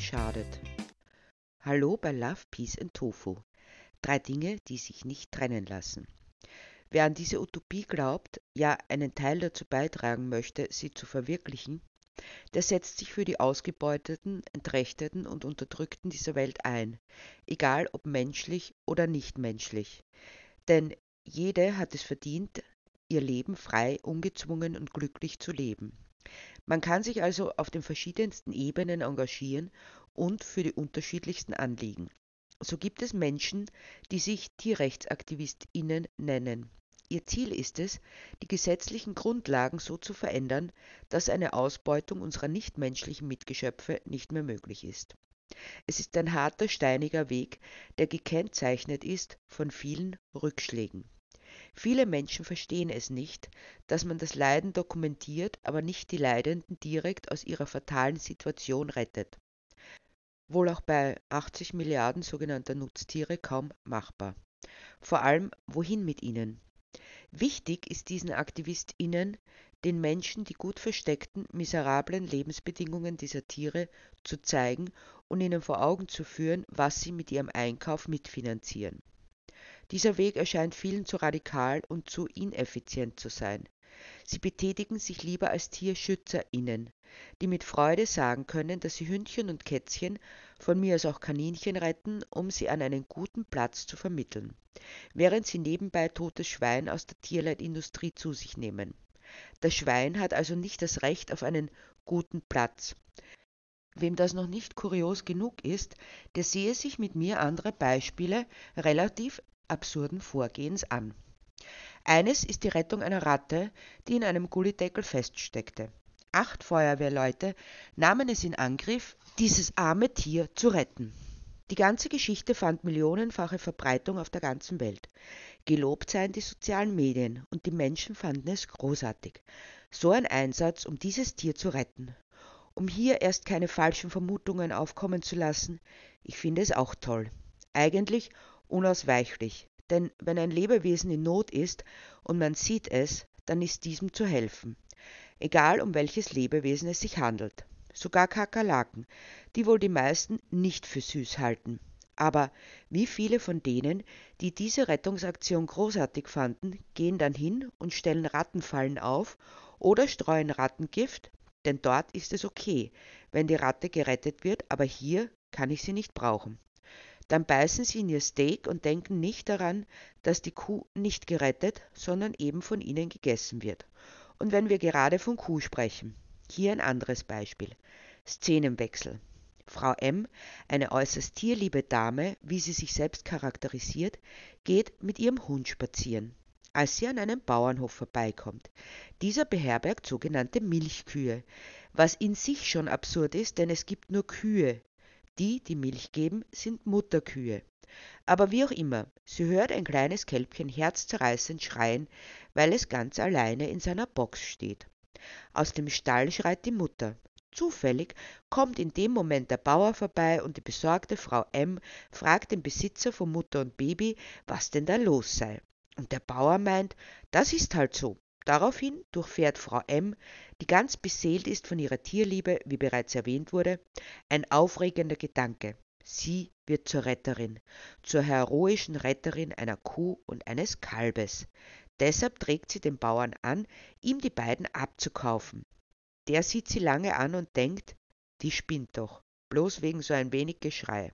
Schadet. Hallo bei Love, Peace and Tofu. Drei Dinge, die sich nicht trennen lassen. Wer an diese Utopie glaubt, ja einen Teil dazu beitragen möchte, sie zu verwirklichen, der setzt sich für die Ausgebeuteten, Entrechteten und Unterdrückten dieser Welt ein, egal ob menschlich oder nicht menschlich. Denn jede hat es verdient, ihr Leben frei, ungezwungen und glücklich zu leben. Man kann sich also auf den verschiedensten Ebenen engagieren und für die unterschiedlichsten Anliegen. So gibt es Menschen, die sich Tierrechtsaktivistinnen nennen. Ihr Ziel ist es, die gesetzlichen Grundlagen so zu verändern, dass eine Ausbeutung unserer nichtmenschlichen Mitgeschöpfe nicht mehr möglich ist. Es ist ein harter, steiniger Weg, der gekennzeichnet ist von vielen Rückschlägen. Viele Menschen verstehen es nicht, dass man das Leiden dokumentiert, aber nicht die Leidenden direkt aus ihrer fatalen Situation rettet. Wohl auch bei 80 Milliarden sogenannter Nutztiere kaum machbar. Vor allem, wohin mit ihnen? Wichtig ist diesen AktivistInnen, den Menschen die gut versteckten, miserablen Lebensbedingungen dieser Tiere zu zeigen und ihnen vor Augen zu führen, was sie mit ihrem Einkauf mitfinanzieren. Dieser Weg erscheint vielen zu radikal und zu ineffizient zu sein. Sie betätigen sich lieber als TierschützerInnen, die mit Freude sagen können, dass sie Hündchen und Kätzchen, von mir aus auch Kaninchen retten, um sie an einen guten Platz zu vermitteln, während sie nebenbei totes Schwein aus der Tierleitindustrie zu sich nehmen. Das Schwein hat also nicht das Recht auf einen guten Platz. Wem das noch nicht kurios genug ist, der sehe sich mit mir andere Beispiele relativ absurden Vorgehens an. Eines ist die Rettung einer Ratte, die in einem Gullideckel feststeckte. Acht Feuerwehrleute nahmen es in Angriff, dieses arme Tier zu retten. Die ganze Geschichte fand millionenfache Verbreitung auf der ganzen Welt. Gelobt seien die sozialen Medien und die Menschen fanden es großartig. So ein Einsatz, um dieses Tier zu retten. Um hier erst keine falschen Vermutungen aufkommen zu lassen, ich finde es auch toll. Eigentlich unausweichlich, denn wenn ein Lebewesen in Not ist und man sieht es, dann ist diesem zu helfen, egal um welches Lebewesen es sich handelt. Sogar Kakerlaken, die wohl die meisten nicht für süß halten. Aber wie viele von denen, die diese Rettungsaktion großartig fanden, gehen dann hin und stellen Rattenfallen auf oder streuen Rattengift, denn dort ist es okay, wenn die Ratte gerettet wird, aber hier kann ich sie nicht brauchen. Dann beißen sie in ihr Steak und denken nicht daran, dass die Kuh nicht gerettet, sondern eben von ihnen gegessen wird. Und wenn wir gerade von Kuh sprechen, hier ein anderes Beispiel. Szenenwechsel. Frau M., eine äußerst tierliebe Dame, wie sie sich selbst charakterisiert, geht mit ihrem Hund spazieren, als sie an einem Bauernhof vorbeikommt. Dieser beherbergt sogenannte Milchkühe, was in sich schon absurd ist, denn es gibt nur Kühe, die, die Milch geben, sind Mutterkühe. Aber wie auch immer, sie hört ein kleines Kälbchen herzzerreißend schreien, weil es ganz alleine in seiner Box steht. Aus dem Stall schreit die Mutter. Zufällig kommt in dem Moment der Bauer vorbei und die besorgte Frau M fragt den Besitzer von Mutter und Baby, was denn da los sei. Und der Bauer meint, das ist halt so. Daraufhin durchfährt Frau M., die ganz beseelt ist von ihrer Tierliebe, wie bereits erwähnt wurde, ein aufregender Gedanke. Sie wird zur Retterin, zur heroischen Retterin einer Kuh und eines Kalbes. Deshalb trägt sie den Bauern an, ihm die beiden abzukaufen. Der sieht sie lange an und denkt, die spinnt doch, bloß wegen so ein wenig Geschrei.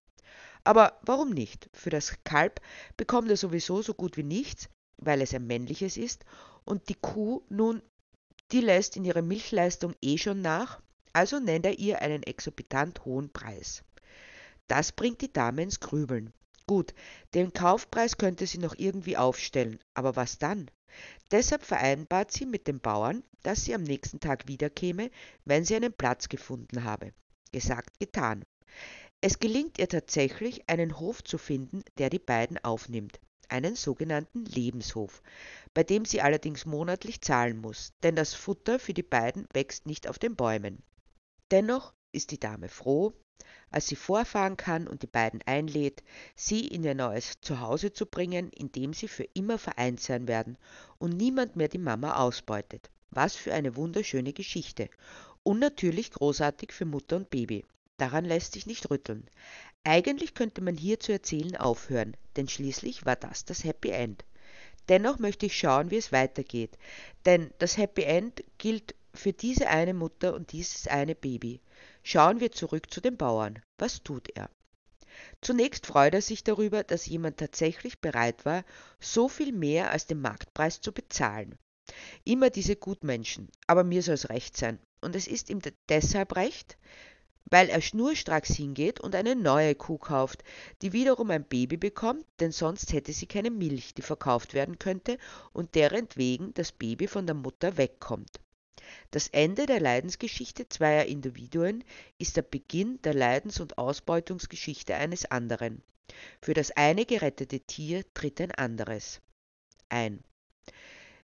Aber warum nicht? Für das Kalb bekommt er sowieso so gut wie nichts, weil es ein männliches ist, und die Kuh nun, die lässt in ihrer Milchleistung eh schon nach, also nennt er ihr einen exorbitant hohen Preis. Das bringt die Dame ins Grübeln. Gut, den Kaufpreis könnte sie noch irgendwie aufstellen, aber was dann? Deshalb vereinbart sie mit dem Bauern, dass sie am nächsten Tag wiederkäme, wenn sie einen Platz gefunden habe. Gesagt, getan. Es gelingt ihr tatsächlich, einen Hof zu finden, der die beiden aufnimmt einen sogenannten Lebenshof, bei dem sie allerdings monatlich zahlen muss, denn das Futter für die beiden wächst nicht auf den Bäumen. Dennoch ist die Dame froh, als sie vorfahren kann und die beiden einlädt, sie in ihr neues Zuhause zu bringen, in dem sie für immer vereint sein werden und niemand mehr die Mama ausbeutet. Was für eine wunderschöne Geschichte. Und natürlich großartig für Mutter und Baby. Daran lässt sich nicht rütteln. Eigentlich könnte man hier zu erzählen aufhören, denn schließlich war das das Happy End. Dennoch möchte ich schauen, wie es weitergeht, denn das Happy End gilt für diese eine Mutter und dieses eine Baby. Schauen wir zurück zu dem Bauern. Was tut er? Zunächst freut er sich darüber, dass jemand tatsächlich bereit war, so viel mehr als den Marktpreis zu bezahlen. Immer diese Gutmenschen, aber mir soll es recht sein. Und es ist ihm deshalb recht, weil er schnurstracks hingeht und eine neue Kuh kauft, die wiederum ein Baby bekommt, denn sonst hätte sie keine Milch, die verkauft werden könnte und derentwegen das Baby von der Mutter wegkommt. Das Ende der Leidensgeschichte zweier Individuen ist der Beginn der Leidens- und Ausbeutungsgeschichte eines anderen. Für das eine gerettete Tier tritt ein anderes ein.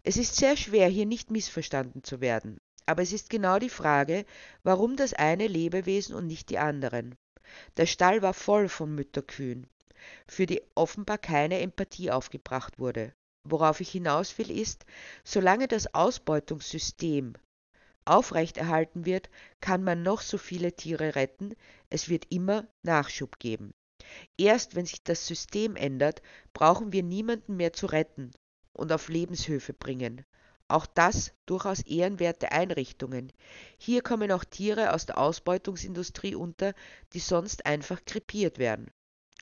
Es ist sehr schwer, hier nicht missverstanden zu werden. Aber es ist genau die Frage, warum das eine Lebewesen und nicht die anderen. Der Stall war voll von Mütterkühen, für die offenbar keine Empathie aufgebracht wurde. Worauf ich hinaus will, ist, solange das Ausbeutungssystem aufrechterhalten wird, kann man noch so viele Tiere retten, es wird immer Nachschub geben. Erst wenn sich das System ändert, brauchen wir niemanden mehr zu retten und auf Lebenshöfe bringen. Auch das durchaus ehrenwerte Einrichtungen. Hier kommen auch Tiere aus der Ausbeutungsindustrie unter, die sonst einfach krepiert werden.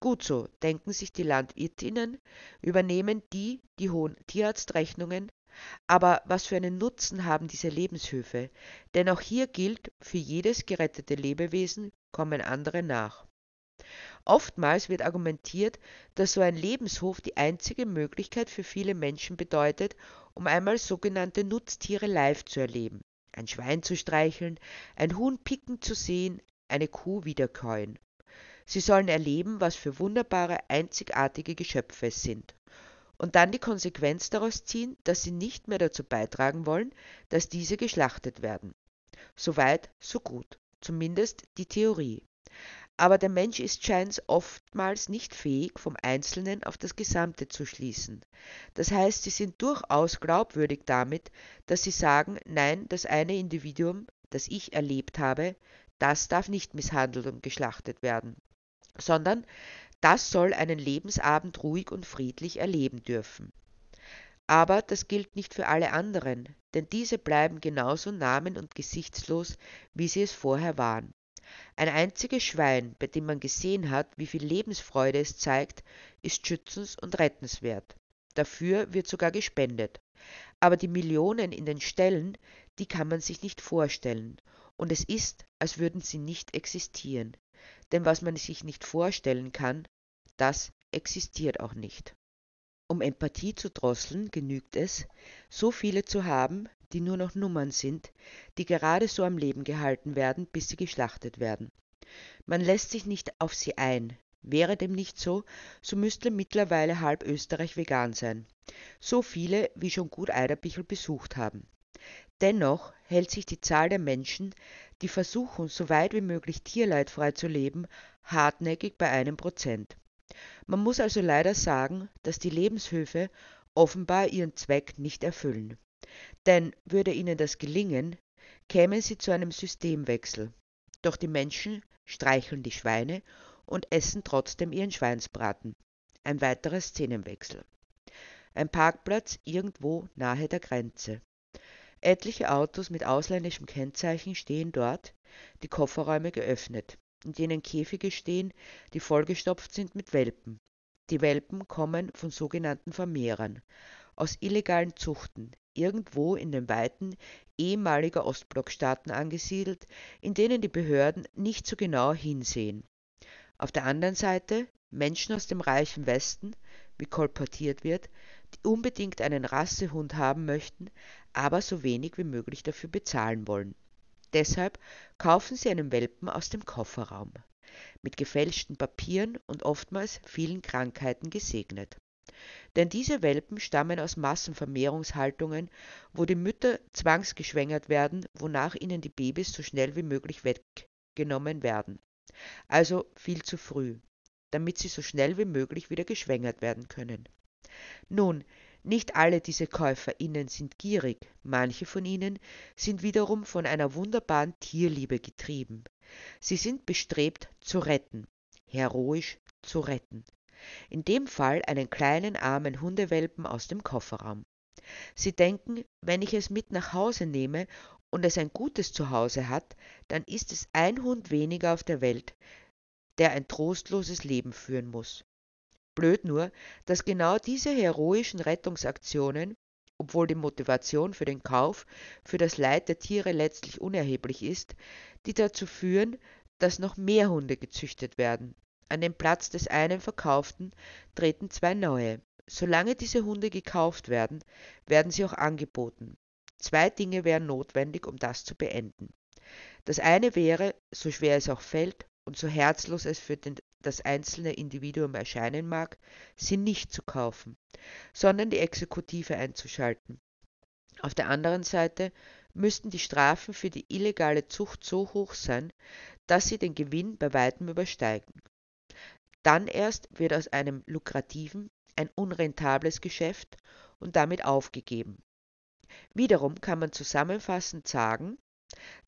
Gut so, denken sich die Landwirtinnen, übernehmen die die hohen Tierarztrechnungen. Aber was für einen Nutzen haben diese Lebenshöfe? Denn auch hier gilt, für jedes gerettete Lebewesen kommen andere nach. Oftmals wird argumentiert, dass so ein Lebenshof die einzige Möglichkeit für viele Menschen bedeutet, um einmal sogenannte Nutztiere live zu erleben, ein Schwein zu streicheln, ein Huhn picken zu sehen, eine Kuh wiederkäuen. Sie sollen erleben, was für wunderbare, einzigartige Geschöpfe es sind. Und dann die Konsequenz daraus ziehen, dass sie nicht mehr dazu beitragen wollen, dass diese geschlachtet werden. Soweit, so gut. Zumindest die Theorie. Aber der Mensch ist scheint oftmals nicht fähig, vom Einzelnen auf das Gesamte zu schließen. Das heißt, sie sind durchaus glaubwürdig damit, dass sie sagen, nein, das eine Individuum, das ich erlebt habe, das darf nicht misshandelt und geschlachtet werden, sondern das soll einen Lebensabend ruhig und friedlich erleben dürfen. Aber das gilt nicht für alle anderen, denn diese bleiben genauso namen- und gesichtslos, wie sie es vorher waren. Ein einziges Schwein, bei dem man gesehen hat, wie viel Lebensfreude es zeigt, ist schützens- und rettenswert. Dafür wird sogar gespendet. Aber die Millionen in den Ställen, die kann man sich nicht vorstellen. Und es ist, als würden sie nicht existieren. Denn was man sich nicht vorstellen kann, das existiert auch nicht. Um Empathie zu drosseln, genügt es, so viele zu haben, die nur noch Nummern sind, die gerade so am Leben gehalten werden, bis sie geschlachtet werden. Man lässt sich nicht auf sie ein. Wäre dem nicht so, so müsste mittlerweile halb Österreich vegan sein. So viele, wie schon gut Eiderbichl besucht haben. Dennoch hält sich die Zahl der Menschen, die versuchen, so weit wie möglich tierleidfrei zu leben, hartnäckig bei einem Prozent. Man muss also leider sagen, dass die Lebenshöfe offenbar ihren Zweck nicht erfüllen. Denn würde ihnen das gelingen, kämen sie zu einem Systemwechsel. Doch die Menschen streicheln die Schweine und essen trotzdem ihren Schweinsbraten. Ein weiterer Szenenwechsel. Ein Parkplatz irgendwo nahe der Grenze. Etliche Autos mit ausländischem Kennzeichen stehen dort, die Kofferräume geöffnet, in denen Käfige stehen, die vollgestopft sind mit Welpen. Die Welpen kommen von sogenannten Vermehrern, aus illegalen Zuchten, irgendwo in den Weiten ehemaliger Ostblockstaaten angesiedelt, in denen die Behörden nicht so genau hinsehen. Auf der anderen Seite Menschen aus dem reichen Westen, wie kolportiert wird, die unbedingt einen Rassehund haben möchten, aber so wenig wie möglich dafür bezahlen wollen. Deshalb kaufen sie einen Welpen aus dem Kofferraum, mit gefälschten Papieren und oftmals vielen Krankheiten gesegnet. Denn diese Welpen stammen aus Massenvermehrungshaltungen, wo die Mütter zwangsgeschwängert werden, wonach ihnen die Babys so schnell wie möglich weggenommen werden. Also viel zu früh, damit sie so schnell wie möglich wieder geschwängert werden können. Nun, Nicht alle diese KäuferInnen sind gierig, manche von ihnen sind wiederum von einer wunderbaren Tierliebe getrieben. Sie sind bestrebt zu retten, heroisch zu retten. In dem Fall einen kleinen armen Hundewelpen aus dem Kofferraum. Sie denken, wenn ich es mit nach Hause nehme und es ein gutes Zuhause hat, dann ist es ein Hund weniger auf der Welt, der ein trostloses Leben führen muss. Blöd nur, dass genau diese heroischen Rettungsaktionen, obwohl die Motivation für den Kauf für das Leid der Tiere letztlich unerheblich ist, die dazu führen, dass noch mehr Hunde gezüchtet werden. An den Platz des einen verkauften treten zwei neue. Solange diese Hunde gekauft werden, werden sie auch angeboten. Zwei Dinge wären notwendig, um das zu beenden. Das eine wäre, so schwer es auch fällt und so herzlos es für den das einzelne Individuum erscheinen mag, sie nicht zu kaufen, sondern die Exekutive einzuschalten. Auf der anderen Seite müssten die Strafen für die illegale Zucht so hoch sein, dass sie den Gewinn bei weitem übersteigen. Dann erst wird aus einem lukrativen ein unrentables Geschäft und damit aufgegeben. Wiederum kann man zusammenfassend sagen,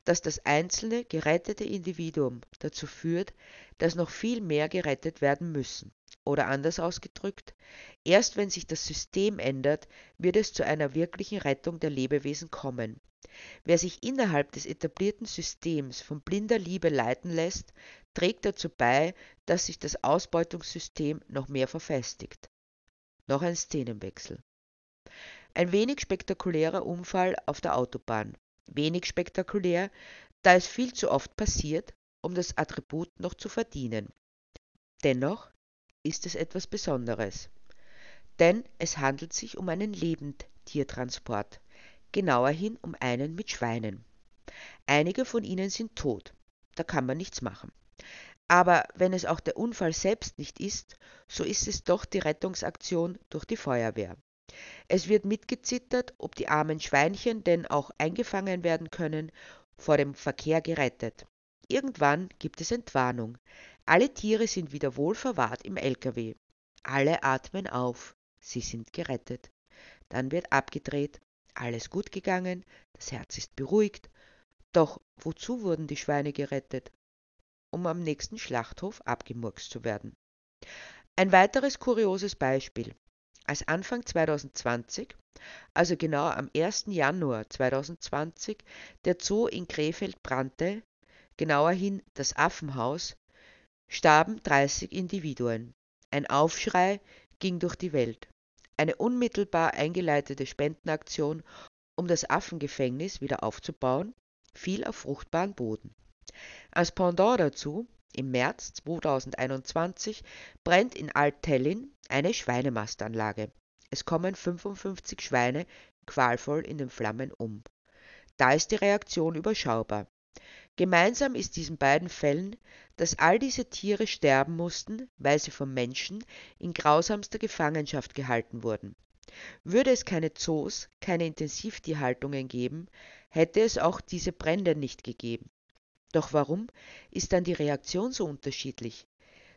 dass das einzelne gerettete Individuum dazu führt, dass noch viel mehr gerettet werden müssen. Oder anders ausgedrückt, erst wenn sich das System ändert, wird es zu einer wirklichen Rettung der Lebewesen kommen. Wer sich innerhalb des etablierten Systems von blinder Liebe leiten lässt, trägt dazu bei, dass sich das Ausbeutungssystem noch mehr verfestigt. Noch ein Szenenwechsel. Ein wenig spektakulärer Unfall auf der Autobahn wenig spektakulär, da es viel zu oft passiert, um das Attribut noch zu verdienen. Dennoch ist es etwas Besonderes. Denn es handelt sich um einen Lebendtiertransport, genauerhin um einen mit Schweinen. Einige von ihnen sind tot, da kann man nichts machen. Aber wenn es auch der Unfall selbst nicht ist, so ist es doch die Rettungsaktion durch die Feuerwehr. Es wird mitgezittert, ob die armen Schweinchen denn auch eingefangen werden können, vor dem Verkehr gerettet. Irgendwann gibt es Entwarnung. Alle Tiere sind wieder wohl verwahrt im LKW. Alle atmen auf. Sie sind gerettet. Dann wird abgedreht. Alles gut gegangen. Das Herz ist beruhigt. Doch wozu wurden die Schweine gerettet? Um am nächsten Schlachthof abgemurkst zu werden. Ein weiteres kurioses Beispiel als Anfang 2020, also genau am 1. Januar 2020, der Zoo in Krefeld brannte, genauerhin das Affenhaus, starben 30 Individuen. Ein Aufschrei ging durch die Welt. Eine unmittelbar eingeleitete Spendenaktion, um das Affengefängnis wieder aufzubauen, fiel auf fruchtbaren Boden. Als Pendant dazu im März 2021 brennt in Alt-Tellin eine Schweinemastanlage. Es kommen 55 Schweine qualvoll in den Flammen um. Da ist die Reaktion überschaubar. Gemeinsam ist diesen beiden Fällen, dass all diese Tiere sterben mussten, weil sie vom Menschen in grausamster Gefangenschaft gehalten wurden. Würde es keine Zoos, keine Intensivtierhaltungen geben, hätte es auch diese Brände nicht gegeben. Doch warum ist dann die Reaktion so unterschiedlich?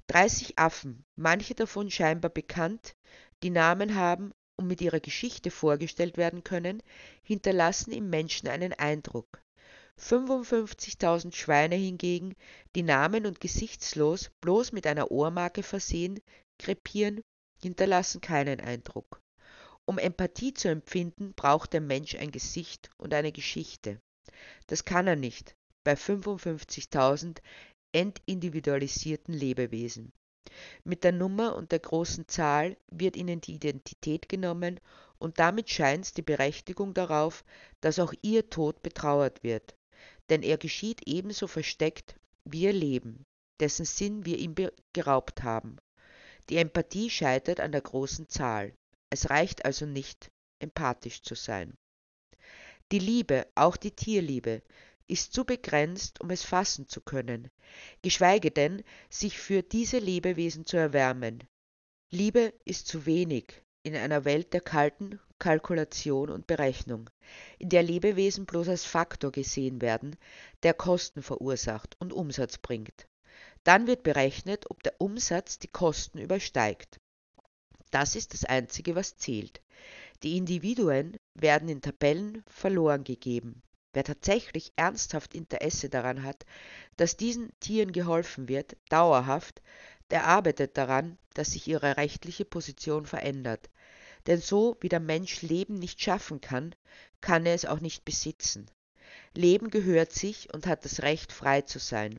30 Affen, manche davon scheinbar bekannt, die Namen haben und mit ihrer Geschichte vorgestellt werden können, hinterlassen im Menschen einen Eindruck. 55.000 Schweine hingegen, die namen- und gesichtslos, bloß mit einer Ohrmarke versehen, krepieren, hinterlassen keinen Eindruck. Um Empathie zu empfinden, braucht der Mensch ein Gesicht und eine Geschichte. Das kann er nicht, bei 55.000 entindividualisierten Lebewesen. Mit der Nummer und der großen Zahl wird ihnen die Identität genommen und damit scheint die Berechtigung darauf, dass auch ihr Tod betrauert wird. Denn er geschieht ebenso versteckt wie ihr Leben, dessen Sinn wir ihm geraubt haben. Die Empathie scheitert an der großen Zahl. Es reicht also nicht, empathisch zu sein. Die Liebe, auch die Tierliebe, ist zu begrenzt, um es fassen zu können, geschweige denn, sich für diese Lebewesen zu erwärmen. Liebe ist zu wenig in einer Welt der kalten Kalkulation und Berechnung, in der Lebewesen bloß als Faktor gesehen werden, der Kosten verursacht und Umsatz bringt. Dann wird berechnet, ob der Umsatz die Kosten übersteigt. Das ist das Einzige, was zählt. Die Individuen werden in Tabellen verloren gegeben. Wer tatsächlich ernsthaft Interesse daran hat, dass diesen Tieren geholfen wird, dauerhaft, der arbeitet daran, dass sich ihre rechtliche Position verändert. Denn so wie der Mensch Leben nicht schaffen kann, kann er es auch nicht besitzen. Leben gehört sich und hat das Recht, frei zu sein.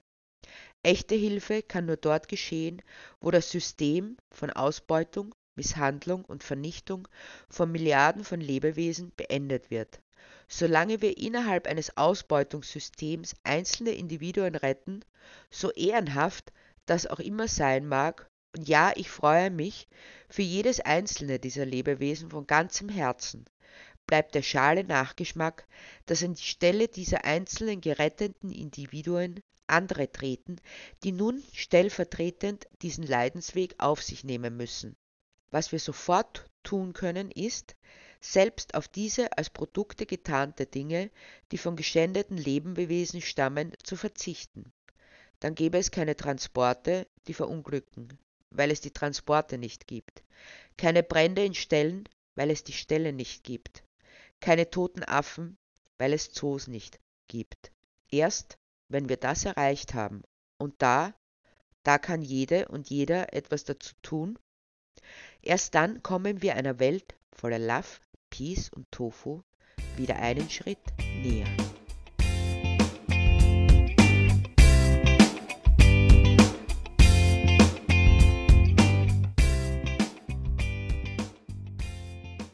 Echte Hilfe kann nur dort geschehen, wo das System von Ausbeutung, Misshandlung und Vernichtung von Milliarden von Lebewesen beendet wird. Solange wir innerhalb eines Ausbeutungssystems einzelne Individuen retten, so ehrenhaft das auch immer sein mag, und ja, ich freue mich für jedes einzelne dieser Lebewesen von ganzem Herzen, bleibt der schale Nachgeschmack, dass an die Stelle dieser einzelnen geretteten Individuen andere treten, die nun stellvertretend diesen Leidensweg auf sich nehmen müssen. Was wir sofort tun können, ist, selbst auf diese als Produkte getarnte Dinge, die von geschändeten Lebewesen stammen, zu verzichten. Dann gäbe es keine Transporte, die verunglücken, weil es die Transporte nicht gibt, keine Brände in Ställen, weil es die Ställe nicht gibt, keine toten Affen, weil es Zoos nicht gibt. Erst wenn wir das erreicht haben, und da, da kann jede und jeder etwas dazu tun, erst dann kommen wir einer Welt voller Love, Peace und Tofu wieder einen Schritt näher.